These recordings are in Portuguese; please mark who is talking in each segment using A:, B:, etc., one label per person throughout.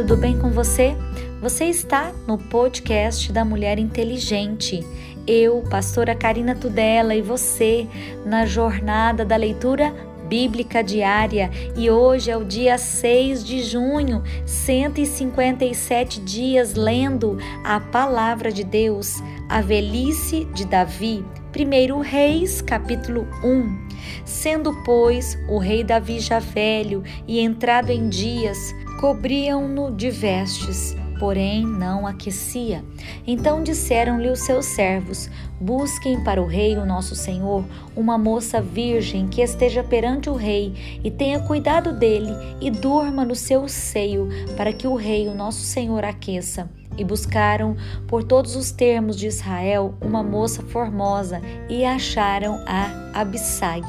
A: tudo bem com você? Você está no podcast da Mulher Inteligente. Eu, pastora Karina Tudela e você na jornada da leitura bíblica diária e hoje é o dia 6 de junho, 157 dias lendo a palavra de Deus, a velhice de Davi. 1 Reis, capítulo 1. Sendo, pois, o rei Davi já velho e entrado em dias, cobriam-no de vestes, porém não aquecia. Então disseram-lhe os seus servos: Busquem para o rei, o nosso senhor, uma moça virgem que esteja perante o rei e tenha cuidado dele e durma no seu seio, para que o rei, o nosso senhor, aqueça. E buscaram por todos os termos de Israel uma moça formosa e acharam a Abissag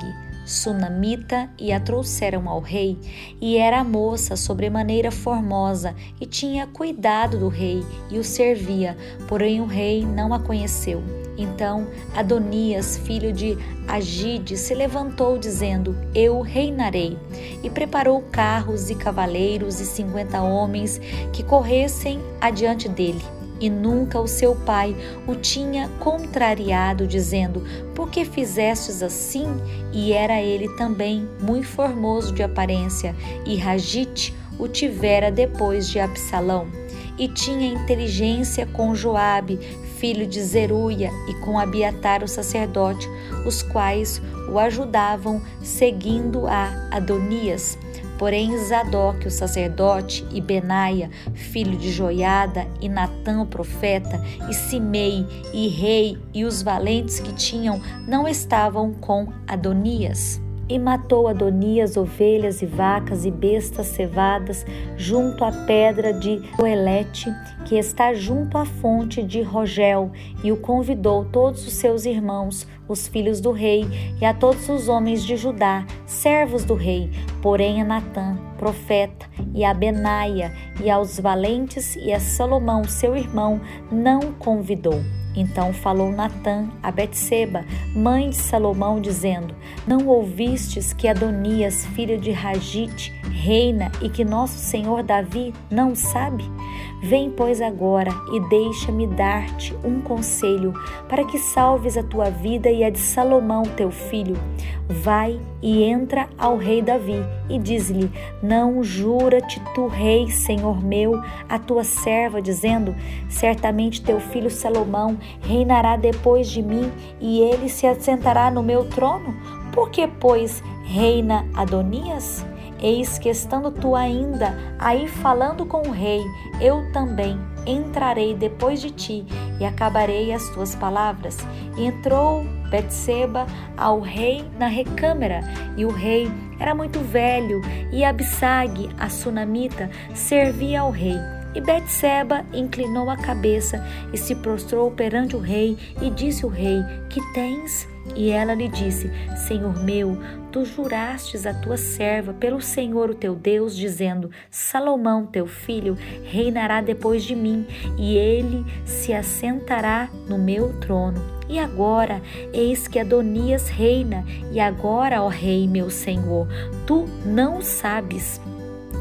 A: sunamita e a trouxeram ao rei, e era moça sobremaneira formosa, e tinha cuidado do rei e o servia, porém o rei não a conheceu. Então Adonias, filho de Agide, se levantou, dizendo: Eu reinarei. E preparou carros e cavaleiros e cinquenta homens que corressem adiante dele e nunca o seu pai o tinha contrariado, dizendo: Por que fizestes assim? E era ele também muito formoso de aparência, e Ragite o tivera depois de Absalão. E tinha inteligência com Joabe, filho de Zeruia, e com Abiatar o sacerdote, os quais o ajudavam, seguindo a Adonias. Porém, Zadok, o sacerdote, e Benaia, filho de Joiada, e Natã, o profeta, e Simei, e rei, e os valentes que tinham, não estavam com Adonias. E matou Adonias ovelhas e vacas e bestas cevadas junto à pedra de Oelete, que está junto à fonte de Rogel, e o convidou todos os seus irmãos, os filhos do rei, e a todos os homens de Judá, servos do rei, porém a Natã, profeta, e a Benaia, e aos valentes, e a Salomão, seu irmão, não convidou. Então falou Natã a Betseba, mãe de Salomão, dizendo: Não ouvistes que Adonias, filho de Ragite, reina e que nosso senhor Davi não sabe? Vem, pois, agora e deixa-me dar-te um conselho, para que salves a tua vida e a de Salomão, teu filho. Vai e entra ao rei Davi e diz-lhe: Não jura-te tu, rei, senhor meu, a tua serva, dizendo: Certamente teu filho Salomão reinará depois de mim e ele se assentará no meu trono? Por que, pois, reina Adonias? Eis que estando tu ainda aí falando com o rei, eu também entrarei depois de ti e acabarei as tuas palavras. Entrou Betseba ao rei na recâmara, e o rei era muito velho, e Absag, a sunamita, servia ao rei. E Betseba inclinou a cabeça e se prostrou perante o rei e disse o rei: Que tens? E ela lhe disse: Senhor meu, tu jurastes a tua serva pelo Senhor o teu Deus, dizendo: Salomão, teu filho, reinará depois de mim, e ele se assentará no meu trono. E agora, eis que Adonias reina, e agora, ó rei, meu senhor, tu não sabes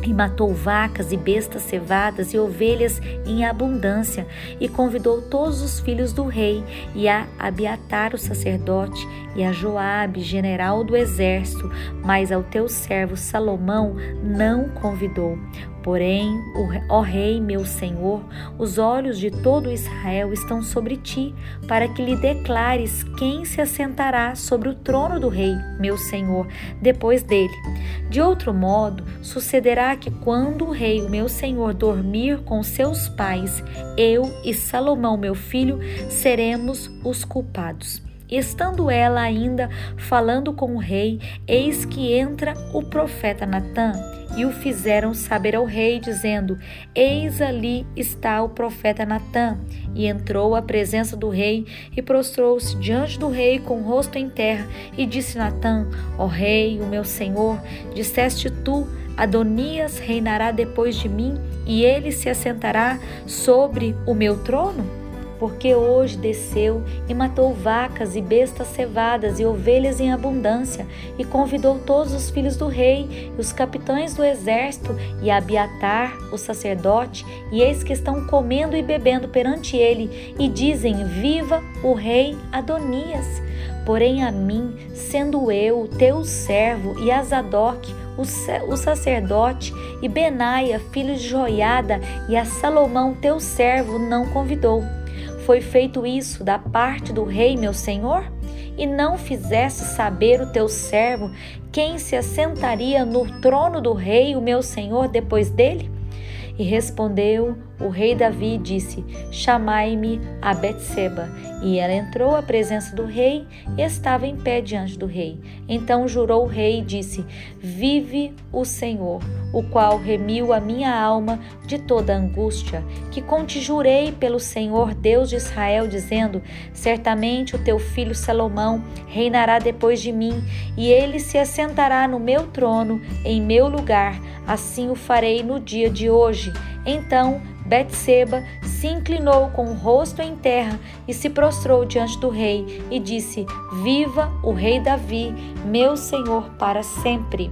A: e matou vacas e bestas cevadas e ovelhas em abundância, e convidou todos os filhos do rei, e a Abiatar o sacerdote, e a Joabe, general do exército, mas ao teu servo Salomão não convidou. Porém, ó Rei, meu Senhor, os olhos de todo Israel estão sobre ti, para que lhe declares quem se assentará sobre o trono do Rei, meu Senhor, depois dele. De outro modo, sucederá que quando o Rei, meu Senhor, dormir com seus pais, eu e Salomão, meu filho, seremos os culpados. Estando ela ainda falando com o rei, eis que entra o profeta Natã e o fizeram saber ao rei, dizendo: Eis ali está o profeta Natã. E entrou à presença do rei e prostrou-se diante do rei com o rosto em terra e disse Natã: Ó rei, o meu senhor, disseste tu: Adonias reinará depois de mim e ele se assentará sobre o meu trono? Porque hoje desceu e matou vacas e bestas cevadas e ovelhas em abundância, e convidou todos os filhos do rei e os capitães do exército e Abiatar, o sacerdote, e eis que estão comendo e bebendo perante ele, e dizem: Viva o rei Adonias! Porém a mim, sendo eu teu servo, e a Zadok, o sacerdote, e Benaia, filho de Joiada, e a Salomão, teu servo, não convidou. Foi feito isso da parte do rei, meu senhor? E não fizesse saber o teu servo quem se assentaria no trono do rei, o meu senhor, depois dele? E respondeu o rei Davi disse: Chamai-me a Betseba. E ela entrou à presença do rei e estava em pé diante do rei. Então jurou o rei e disse: Vive o Senhor, o qual remiu a minha alma de toda angústia, que conti-jurei pelo Senhor Deus de Israel, dizendo: Certamente o teu filho Salomão reinará depois de mim, e ele se assentará no meu trono, em meu lugar. Assim o farei no dia de hoje. Então Betseba se inclinou com o rosto em terra e se prostrou diante do rei e disse: Viva o rei Davi, meu senhor para sempre.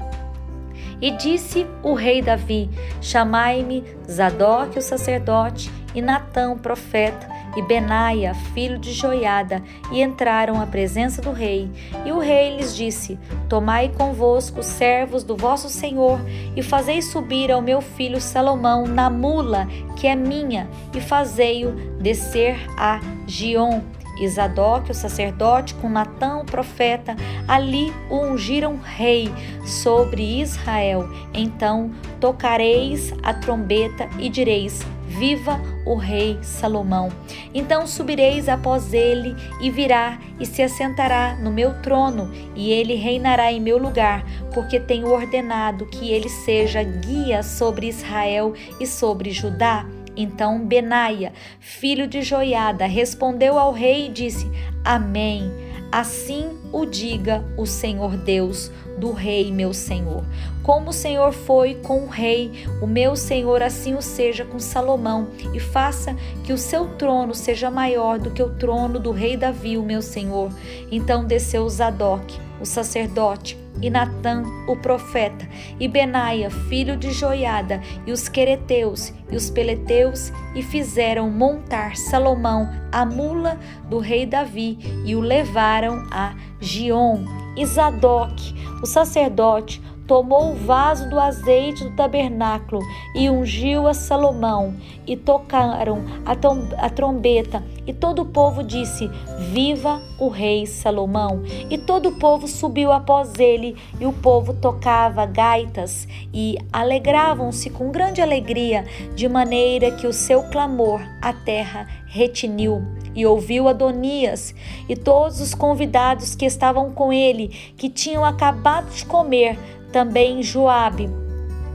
A: E disse o rei Davi: Chamai-me Zadok, o sacerdote, e Natã, o profeta, e Benaia, filho de Joiada, e entraram à presença do rei. E o rei lhes disse: Tomai convosco servos do vosso senhor, e fazei subir ao meu filho Salomão na mula, que é minha, e fazei-o descer a Gion. Zadok, o sacerdote, com Natã, o profeta, ali o ungiram rei sobre Israel. Então tocareis a trombeta e direis: Viva o rei Salomão. Então subireis após ele e virá e se assentará no meu trono, e ele reinará em meu lugar, porque tenho ordenado que ele seja guia sobre Israel e sobre Judá. Então Benaia, filho de Joiada, respondeu ao rei e disse: Amém. Assim o diga o Senhor Deus do rei, meu Senhor. Como o Senhor foi com o rei, o meu Senhor assim o seja com Salomão, e faça que o seu trono seja maior do que o trono do rei Davi, o meu Senhor. Então desceu Zadok, o sacerdote, e Natã, o profeta, e Benaia, filho de Joiada, e os quereteus e os peleteus, e fizeram montar Salomão a mula do rei Davi, e o levaram a Gion. E Zadok, o sacerdote, tomou o vaso do azeite do tabernáculo e ungiu a Salomão, e tocaram a, trombeta, e todo o povo disse: Viva o rei Salomão! E todo o povo subiu após ele, e o povo tocava gaitas, e alegravam-se com grande alegria, de maneira que o seu clamor a terra retiniu. E ouviu Adonias e todos os convidados que estavam com ele, que tinham acabado de comer, também Joabe,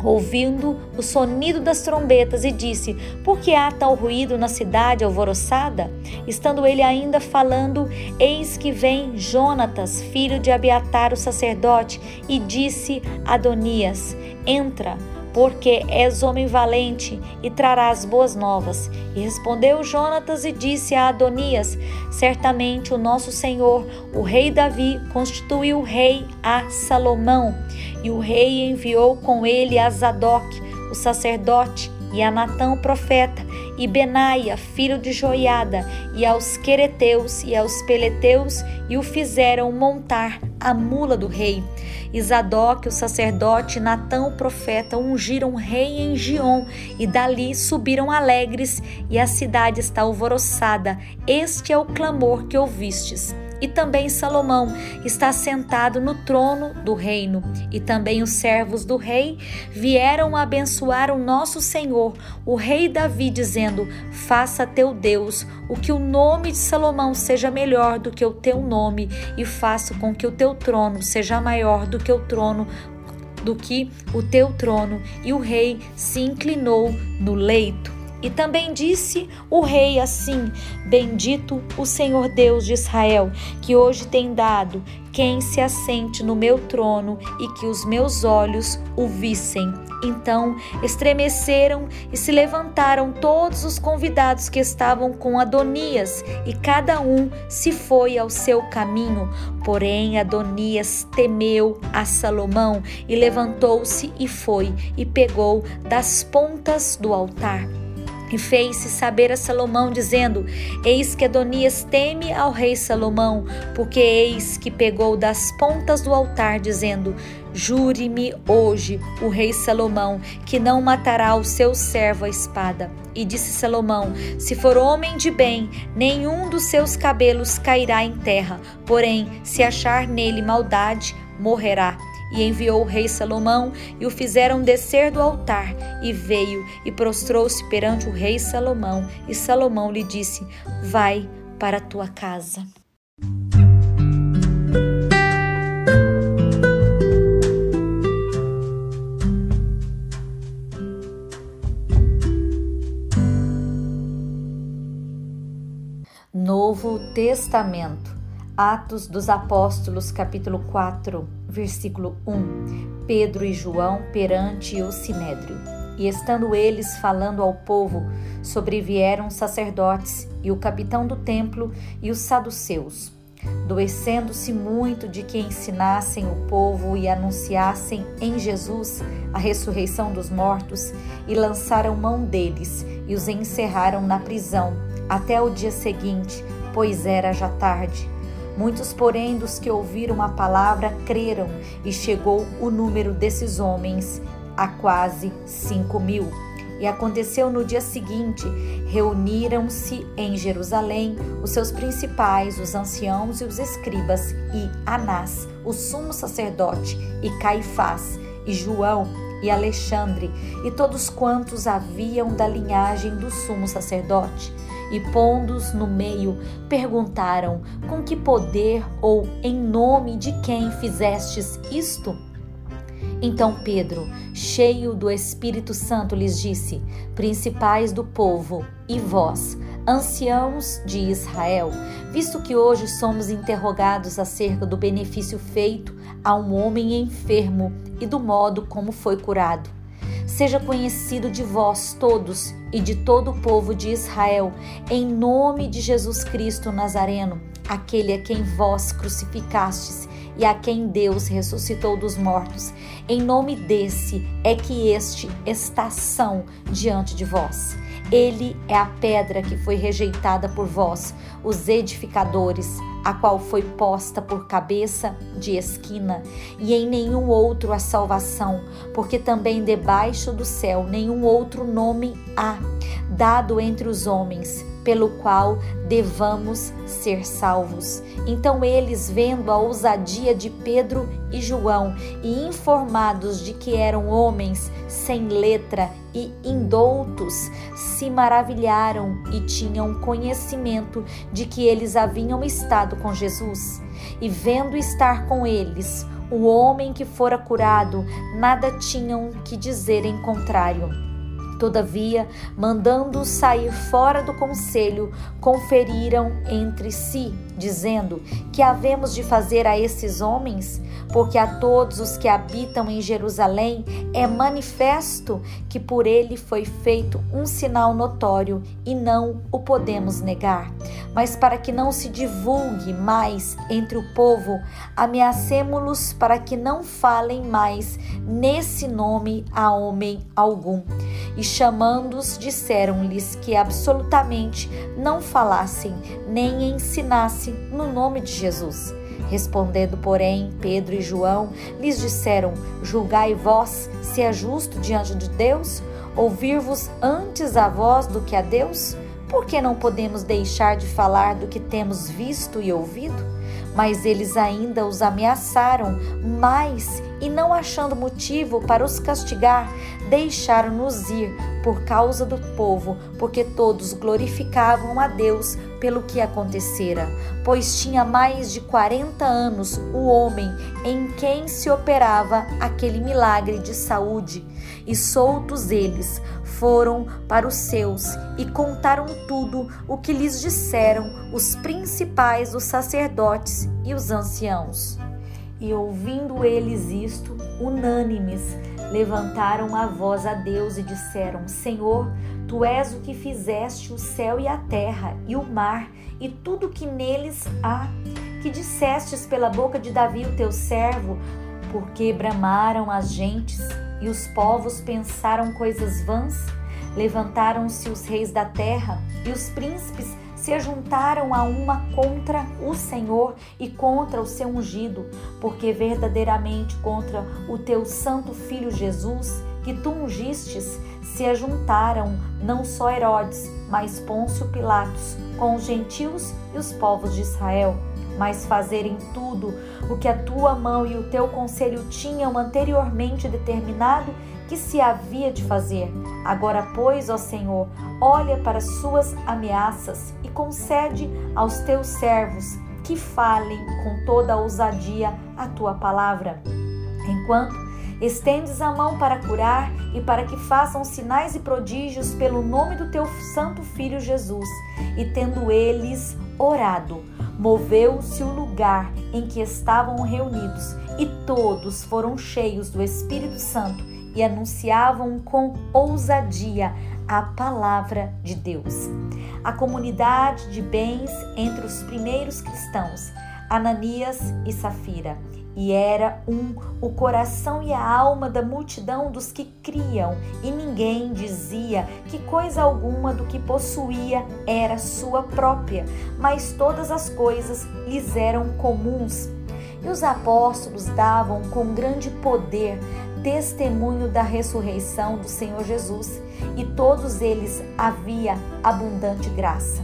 A: ouvindo o sonido das trombetas, e disse: Por que há tal ruído na cidade alvoroçada? Estando ele ainda falando, eis que vem Jonatas, filho de Abiatar, o sacerdote, e disse a Adonias: Entra porque és homem valente e trarás boas novas. E respondeu Jonatas e disse a Adonias: Certamente o nosso Senhor, o rei Davi, constituiu rei a Salomão, e o rei enviou com ele a Zadok, o sacerdote, e a Natã o profeta, e Benaia, filho de Joiada, e aos quereteus e aos peleteus, e o fizeram montar a mula do rei. Isadoc, o sacerdote, e Natã, o profeta, ungiram o rei em Gion, e dali subiram alegres, e a cidade está alvoroçada. Este é o clamor que ouvistes e também Salomão está sentado no trono do reino. E também os servos do rei vieram abençoar o nosso Senhor, o rei Davi, dizendo: Faça teu Deus o que o nome de Salomão seja melhor do que o teu nome, e faça com que o teu trono seja maior do que o trono do que o teu trono. E o rei se inclinou no leito. E também disse o rei assim: Bendito o Senhor Deus de Israel, que hoje tem dado quem se assente no meu trono e que os meus olhos o vissem. Então estremeceram e se levantaram todos os convidados que estavam com Adonias, e cada um se foi ao seu caminho. Porém, Adonias temeu a Salomão e levantou-se e foi e pegou das pontas do altar e fez-se saber a Salomão, dizendo: Eis que Adonias teme ao rei Salomão, porque eis que pegou das pontas do altar, dizendo: Jure-me hoje o rei Salomão que não matará o seu servo à espada. E disse Salomão: Se for homem de bem, nenhum dos seus cabelos cairá em terra, porém, se achar nele maldade, morrerá. E enviou o rei Salomão e o fizeram descer do altar. E veio e prostrou-se perante o rei Salomão. E Salomão lhe disse: Vai para a tua casa. Novo Testamento Atos dos Apóstolos, capítulo 4, versículo 1. Pedro e João perante o sinédrio. E estando eles falando ao povo, sobrevieram sacerdotes e o capitão do templo e os saduceus, doecendo-se muito de que ensinassem o povo e anunciassem em Jesus a ressurreição dos mortos, e lançaram mão deles e os encerraram na prisão até o dia seguinte, pois era já tarde. Muitos, porém, dos que ouviram a palavra creram, e chegou o número desses homens a quase cinco mil. E aconteceu no dia seguinte: reuniram-se em Jerusalém os seus principais, os anciãos e os escribas, e Anás, o sumo sacerdote, e Caifás, e João, e Alexandre, e todos quantos haviam da linhagem do sumo sacerdote e pondo-os no meio, perguntaram: Com que poder ou em nome de quem fizestes isto? Então Pedro, cheio do Espírito Santo, lhes disse: Principais do povo, e vós, anciãos de Israel, visto que hoje somos interrogados acerca do benefício feito a um homem enfermo e do modo como foi curado seja conhecido de vós todos e de todo o povo de Israel, em nome de Jesus Cristo Nazareno, aquele a quem vós crucificastes e a quem Deus ressuscitou dos mortos. Em nome desse é que este está são diante de vós. Ele é a pedra que foi rejeitada por vós, os edificadores, a qual foi posta por cabeça de esquina, e em nenhum outro a salvação, porque também debaixo do céu nenhum outro nome há, dado entre os homens, pelo qual devamos ser salvos. Então eles, vendo a ousadia de Pedro e João e informados de que eram homens sem letra e indoutos, se maravilharam e tinham conhecimento de que eles haviam estado com Jesus. E vendo estar com eles o homem que fora curado, nada tinham que dizer em contrário Todavia, mandando-os sair fora do conselho, conferiram entre si, dizendo: Que havemos de fazer a esses homens? Porque a todos os que habitam em Jerusalém é manifesto que por ele foi feito um sinal notório e não o podemos negar. Mas para que não se divulgue mais entre o povo, ameacemo-los para que não falem mais nesse nome a homem algum e chamando-os disseram-lhes que absolutamente não falassem nem ensinassem no nome de Jesus. Respondendo, porém, Pedro e João lhes disseram: Julgai vós se é justo diante de Deus ouvir-vos antes a vós do que a Deus? Por que não podemos deixar de falar do que temos visto e ouvido? Mas eles ainda os ameaçaram mais e, não achando motivo para os castigar, deixaram-nos ir por causa do povo, porque todos glorificavam a Deus pelo que acontecera, pois tinha mais de quarenta anos o homem em quem se operava aquele milagre de saúde. E soltos eles foram para os seus e contaram tudo o que lhes disseram os principais dos sacerdotes e os anciãos. E ouvindo eles isto, unânimes, levantaram a voz a Deus e disseram: Senhor, tu és o que fizeste o céu e a terra e o mar e tudo que neles há, que dissestes pela boca de Davi, o teu servo, porque bramaram as gentes e os povos pensaram coisas vãs. Levantaram-se os reis da terra e os príncipes se ajuntaram a uma contra o Senhor e contra o seu ungido, porque verdadeiramente contra o teu santo filho Jesus, que tu ungistes, se ajuntaram não só Herodes, mas Pôncio Pilatos, com os gentios e os povos de Israel, mas fazerem tudo o que a tua mão e o teu conselho tinham anteriormente determinado que se havia de fazer. Agora, pois, ó Senhor, olha para suas ameaças e concede aos teus servos que falem com toda a ousadia a tua palavra. Enquanto estendes a mão para curar e para que façam sinais e prodígios pelo nome do teu santo filho Jesus. E tendo eles orado, moveu-se o lugar em que estavam reunidos, e todos foram cheios do Espírito Santo e anunciavam com ousadia a palavra de Deus. A comunidade de bens entre os primeiros cristãos, Ananias e Safira, e era um o coração e a alma da multidão dos que criam, e ninguém dizia que coisa alguma do que possuía era sua própria, mas todas as coisas lhes eram comuns. E os apóstolos davam com grande poder testemunho da ressurreição do Senhor Jesus, e todos eles havia abundante graça.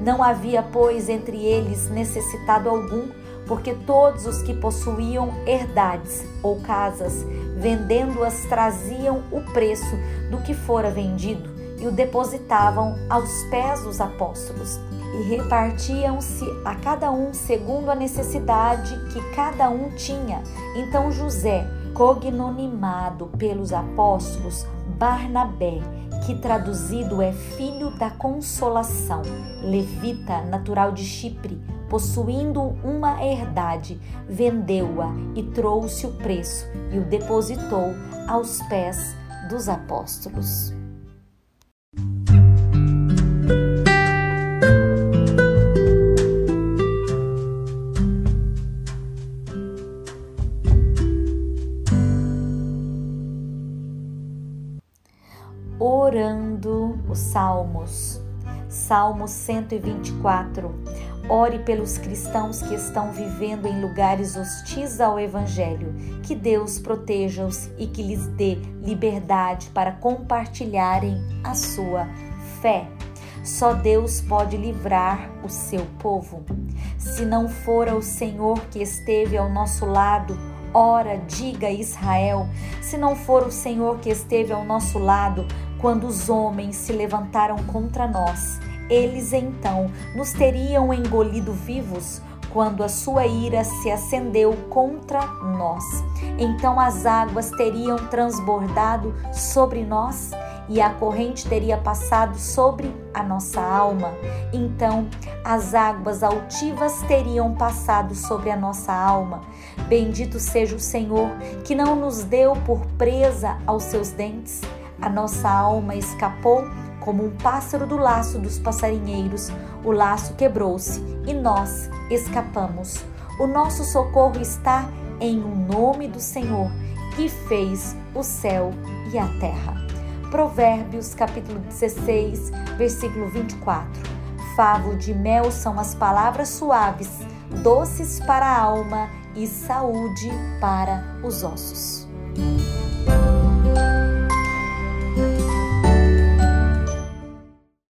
A: Não havia, pois, entre eles necessitado algum, porque todos os que possuíam herdades ou casas, vendendo-as, traziam o preço do que fora vendido e o depositavam aos pés dos apóstolos. E repartiam-se a cada um segundo a necessidade que cada um tinha. Então José, cognonimado pelos apóstolos Barnabé, que traduzido é filho da consolação, levita natural de Chipre, possuindo uma herdade, vendeu-a e trouxe o preço e o depositou aos pés dos apóstolos. Salmo 124 Ore pelos cristãos que estão vivendo em lugares hostis ao Evangelho. Que Deus proteja-os e que lhes dê liberdade para compartilharem a sua fé. Só Deus pode livrar o seu povo. Se não fora o Senhor que esteve ao nosso lado, ora, diga Israel, se não for o Senhor que esteve ao nosso lado quando os homens se levantaram contra nós, eles então nos teriam engolido vivos quando a sua ira se acendeu contra nós. Então as águas teriam transbordado sobre nós e a corrente teria passado sobre a nossa alma. Então as águas altivas teriam passado sobre a nossa alma. Bendito seja o Senhor que não nos deu por presa aos seus dentes. A nossa alma escapou como um pássaro do laço dos passarinheiros, o laço quebrou-se e nós escapamos. O nosso socorro está em o nome do Senhor, que fez o céu e a terra. Provérbios capítulo 16, versículo 24. Favo de mel são as palavras suaves, doces para a alma e saúde para os ossos.